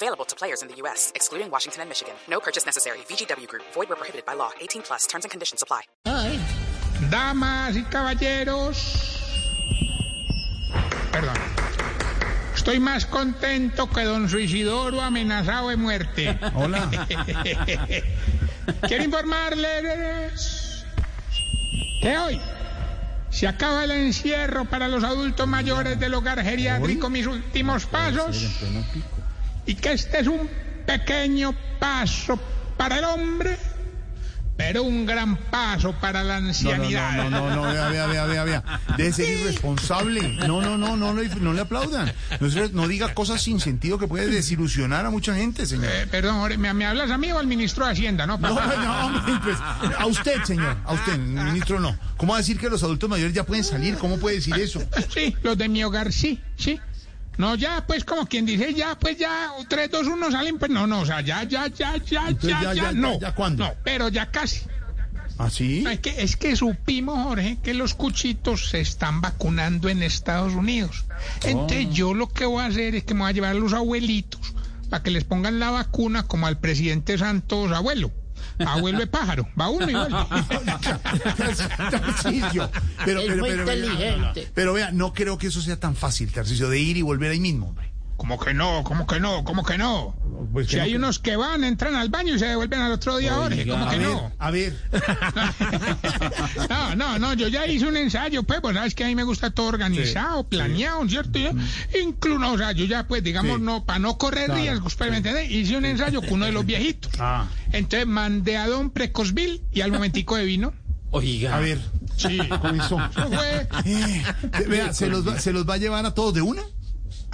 Available to players in the U.S., excluding Washington and Michigan. No purchase necessary. VGW Group. Void where prohibited by law. 18 plus. Terms and conditions apply. Damas y caballeros. Perdón. Estoy más contento que don Suicidoro amenazado de muerte. Hola. Quiero informarles que hoy se acaba el encierro para los adultos mayores del hogar geriátrico Mis Últimos Pasos y que este es un pequeño paso para el hombre, pero un gran paso para la No, no, ancianidad. no, no, no, vea, vea, vea, vea, vea. Debe ser irresponsable. No, no, no, no, le aplaudan. No, diga cosas sin sentido que puede desilusionar a mucha gente, señor. Eh, perdón, ¿me, hablas a mí o al ministro de Hacienda, no? No, no, hombre, pues, a usted, señor, a usted, ministro, no. ¿Cómo va a decir que los adultos mayores ya pueden salir? ¿Cómo puede decir eso? Sí, los de mi hogar, sí, sí. No, ya, pues, como quien dice, ya, pues, ya, 3, 2, 1 salen, pues, no, no, o sea, ya, ya, ya, ya, Entonces, ya, ya, ya, ya, no. ya, ¿cuándo? No, pero ya casi. ¿Ah, sí? No, es, que, es que supimos, Jorge, que los cuchitos se están vacunando en Estados Unidos. Entonces, Oh. yo lo que voy a hacer es que me voy a llevar a los abuelitos para que les pongan la vacuna como al presidente Santos abuelo. Abuelo de pájaro, va uno y vuelve. Pero, pero, pero, pero vea, no creo que eso sea tan fácil, Tarcisio, de ir y volver ahí mismo, hombre. ¿Cómo que no? ¿Cómo que no? ¿Cómo que no? Pues que si no, hay que- unos que van, entran al baño y se devuelven al otro día, Jorge. ¿Cómo A que ver, no? a ver. No, no, no, yo ya hice un ensayo, pues, pues sabes que a mí me gusta todo organizado, planeado, ¿cierto? Yo, incluso, no, o sea, yo ya, pues, digamos, Sí. no, para no correr Claro, riesgos, pues, ¿me entiendes? Hice un ensayo con uno de los viejitos. Ah, Entonces mandé a don Precosville y al momentico de vino. a ver. Sí. Comenzó. Eso fue. Eh, vea, ¿se los, va, ¿se los va a llevar a todos de una?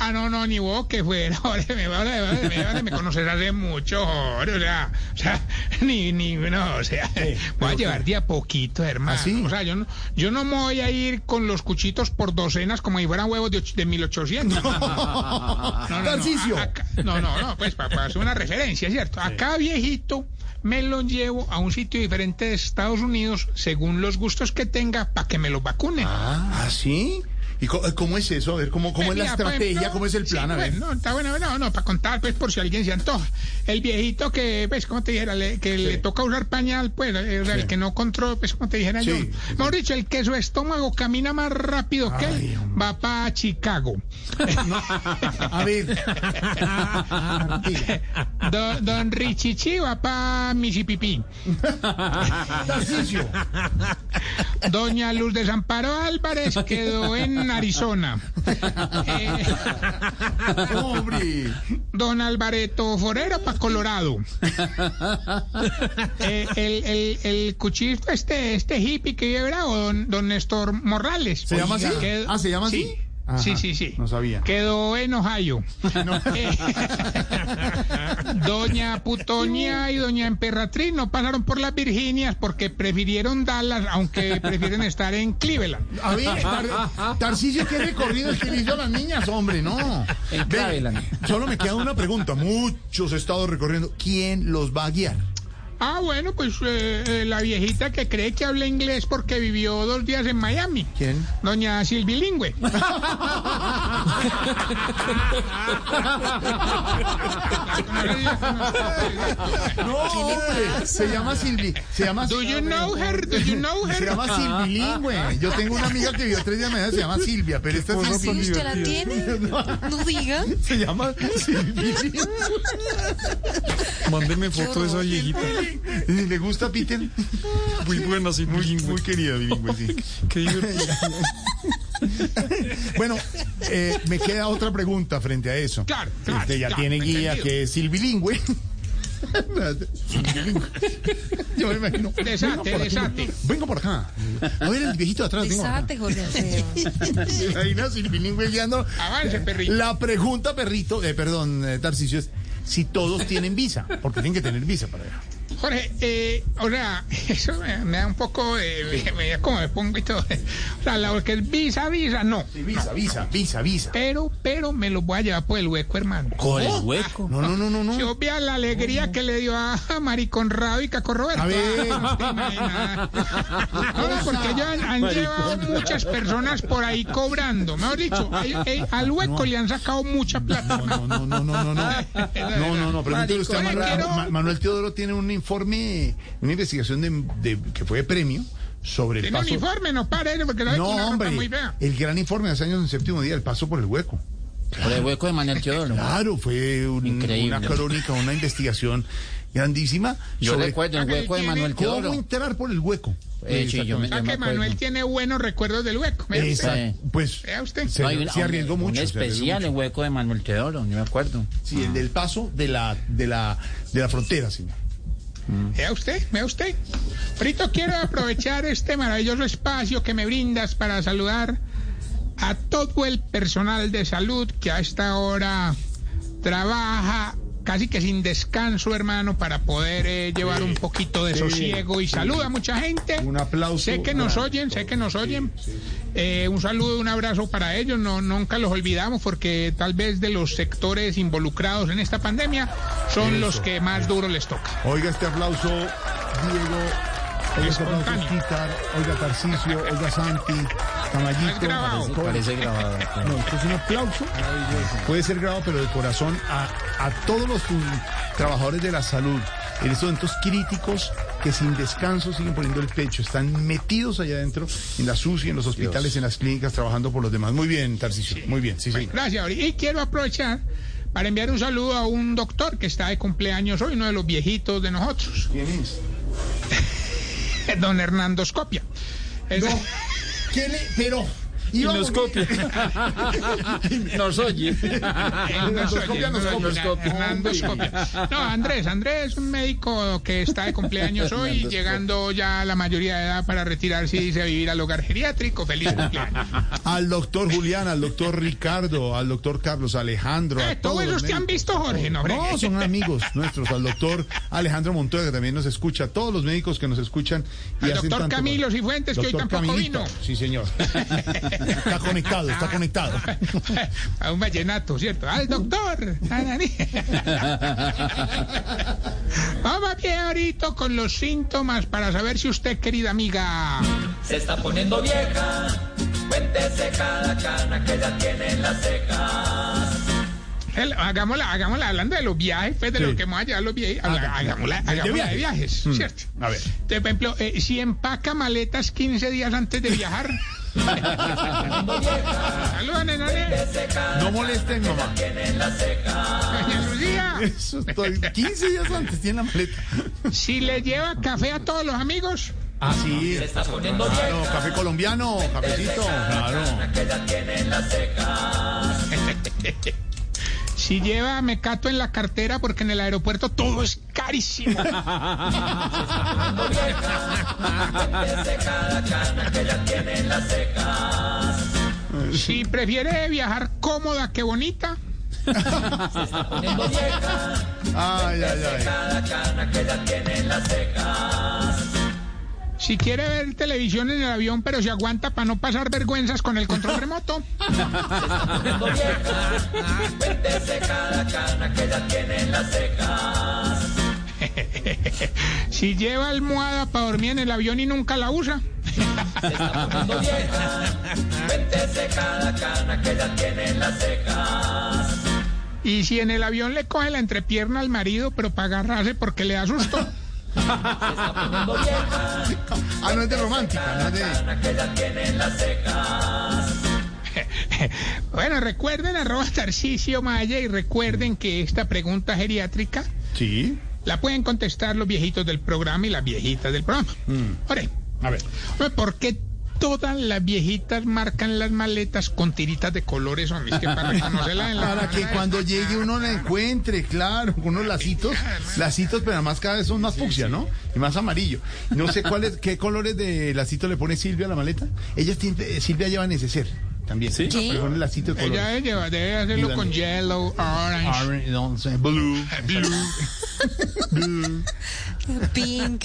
Ah, no, no, ni vos que fuera, me, vale, vale, me, vale, me conoces hace mucho, o sea, o sea, ni, ni, no, o sea, voy a llevar de a poquito, hermano. ¿Ah, sí? O sea, yo no, yo no me voy a ir con los cuchitos por docenas como si fueran huevos de, och- de 1800. No, no, no, acá- no, no, no, pues para, hacer una referencia, ¿cierto? Acá viejito me lo llevo a un sitio diferente de Estados Unidos según los gustos que tenga para que me los vacunen. Ah, ¿sí? ¿Y cómo es eso? A ver, ¿cómo, cómo es la pues, estrategia? ¿Cómo es el sí, plan? A ver. bueno, no, está bueno, no, no, para contar, pues, por si alguien se antoja. El viejito que, pues, como te dijera, le- que le toca usar pañal, pues, eh, el que no controla, pues, como te dijera yo. Mejor dicho, el que su estómago camina más rápido que él, hombre. va para Chicago. A ver. Don, don Richichi va para Mississippi. Doña Luz de Amparo Álvarez quedó en Arizona. Eh, Hombre. Don Alvareto Forero para Colorado. Eh, el, el, el cuchillo, este, este hippie que bravo, don, don Néstor Morales. ¿Se llama así? Quedó- Ah, ¿se llama así? Sí, Ajá, sí, sí, sí. no sabía. Quedó en Ohio. Eh, doña Putonia y Doña Emperatriz no pasaron por las Virginias porque prefirieron Dallas, aunque prefieren estar en Cleveland. A ver, Tar- Tarcisio, ¿qué recorrido es que le hizo a las niñas, hombre? No. En Ve, Cleveland. solo me queda una pregunta. Muchos he estado recorriendo. ¿Quién los va a guiar? Ah, bueno, pues eh, eh, la viejita que cree que habla inglés porque vivió dos días en Miami. ¿Quién? Doña Silbilingüe. No, hombre, se llama Silvi. Se llama Do you know her? Do you know Se llama Silvilingüe. Yo tengo una amiga que vivió tres días mañana, se llama Silvia, pero esta es ¿Sí usted la tiene? No diga. Se llama Silvilingüe. Mándeme foto de esa viejita. ¿Le gusta Peter? Muy buena, sí, Muy, muy querida bilingüe, sí. Qué divertido. Bueno, eh, me queda otra pregunta frente a eso. Claro, claro, Usted ya claro, tiene guía entendido. que es silbilingüe. Silbilingüe. Yo me imagino. Desate, venga por aquí. desate. Venga por acá. A ver, el viejito de atrás. Desate, Jorge Alfredo. Se imagina silbilingüe guiando. Avance, perrito. La pregunta, perrito, eh, perdón, eh, Tarcisio, es si todos tienen visa, porque tienen que tener visa para viajar. Jorge, eh, o sea, eso me, me da un poco de... Me, como me pongo y todo. O sea, la que es visa, visa, no. Visa, visa, visa, visa. Pero, pero me lo voy a llevar por el hueco, hermano. Con el hueco. No, no, no, no, no. Si obvia la alegría que le dio a Mariconrado y Caco Roberto. A ver. No. No, no, porque ellos han, han llevado muchas personas por ahí cobrando. Mejor dicho, al hueco le han sacado mucha plata. No, no, no, no, no, no. No, no, no. Pregúntele usted a Manuel. Manuel Teodoro tiene un informe, una investigación de, de- que fue de premio sobre el paso. uniforme, no pare, porque que No, hombre. muy fea. El gran informe de hace años en séptimo día, el paso por el hueco. Por el hueco de Manuel Teodoro. Claro, fue un- una crónica, una investigación grandísima. Yo sobre recuerdo el Ah, hueco de Manuel cómo Teodoro. entrar por el hueco. Eh, sí, yo me- O sea yo me que Manuel tiene buenos recuerdos del hueco. Vea usted. Exacto. Pues usted. se, No, hay un- se arriesgó un- mucho. Un especial, el hueco de Manuel Teodoro, yo me acuerdo. Sí, el del paso de la, de la, de la frontera, señor. Vea usted, vea usted. Frito, quiero aprovechar este maravilloso espacio que me brindas para saludar a todo el personal de salud que a esta hora trabaja casi que sin descanso, hermano, para poder eh, llevar un poquito de sosiego y salud a mucha gente. Un aplauso. Sé que nos oyen, sé que nos oyen. Eh, un saludo, un abrazo para ellos. No, nunca los olvidamos porque tal vez de los sectores involucrados en esta pandemia son los que más duro les toca. Oiga este aplauso, Diego. Oiga este aplauso. Oiga Tarcisio. Oiga Santi. Grabado. todo. Parece grabado. No, esto es un aplauso. Puede ser grabado, pero de corazón a, a todos los trabajadores de la salud en estos momentos críticos que sin descanso siguen poniendo el pecho, están metidos allá adentro en la SUSI, en los hospitales, en las clínicas, trabajando por los demás. Muy bien, Tarcisio. Muy bien, sí, sí. Gracias. Y quiero aprovechar para enviar un saludo a un doctor que está de cumpleaños hoy, uno de los viejitos de nosotros, ¿Quién es? don Hernando Scopia. Es- ¿Qué le...? Pero... Y nos copia. Nos oye. Hernando Scopia, nos copia. Hernando Scopia. No, Andrés, Andrés es un médico que está de cumpleaños hoy, llegando ya a la mayoría de edad para retirarse y dice a vivir al hogar geriátrico. Feliz cumpleaños. Al doctor Julián, al doctor Ricardo, al doctor Carlos Alejandro, a Eh, todos todos los te han visto, Jorge, no, No, son amigos nuestros, al doctor Alejandro Montoya, que también nos escucha, a todos los médicos que nos escuchan. Y Al hacen doctor tanto- Camilo Cifuentes, que hoy tampoco Camilito, vino. Sí, señor. Está conectado, está conectado. A un vallenato, ¿cierto? Al doctor. Vamos bien ahorita con los síntomas para saber si usted, querida amiga, Se está poniendo vieja, cuéntese cada cana que ya tiene en las cejas. el- hagámosla, hagámosla hablando de los viajes, pues de Sí. lo que vamos a llevar los viajes, hagámosla, de hagámosla de viajes. viajes, Mm. ¿cierto? A ver. Entonces, por ejemplo, eh, si empaca maletas 15 días antes de viajar. Saludos, nenane. No molesten, mamá. Doña Lucía. Eso estoy 15 días antes, tiene la maleta. Si le lleva café a todos los amigos. Ah, sí. Se está poniendo Claro, vieja, café colombiano, cafecito. Claro. Si lleva mecato en la cartera porque en el aeropuerto todo es carísimo. Si prefiere viajar cómoda que bonita. Ay, ay, ay. cada cana que ya tiene en las cejas. Si quiere ver televisión en el avión pero se aguanta para no pasar vergüenzas con el control remoto. Si lleva almohada para dormir en el avión y nunca la usa. Poniendo vieja, cada cana que ya tiene en las cejas. Y si en el avión le coge la entrepierna al marido pero para agarrarse porque le da susto. Poniendo vieja, Ah, no es de romántica, no es de... cana que ya tiene en las cejas. Bueno, recuerden arroba Tarcisio Maya y recuerden que esta pregunta geriátrica Sí. la pueden contestar los viejitos del programa y las viejitas del programa. Ore, A ver. ¿por qué todas las viejitas marcan las maletas con tiritas de colores? Hombre, es que para reconocerla en la Para que cuando llegue uno la encuentre, claro, con unos lacitos, lacitos, pero además cada vez son más fucsia, ¿no? Y más amarillo. No sé cuáles, qué colores de lacito le pone Silvia a la maleta. Ella tiene, Silvia lleva neceser. también. ¿Sí? Ponen lacito de color. Ella debe, debe hacerlo con yellow, orange. Orange, no sé, blue. blue. Pink.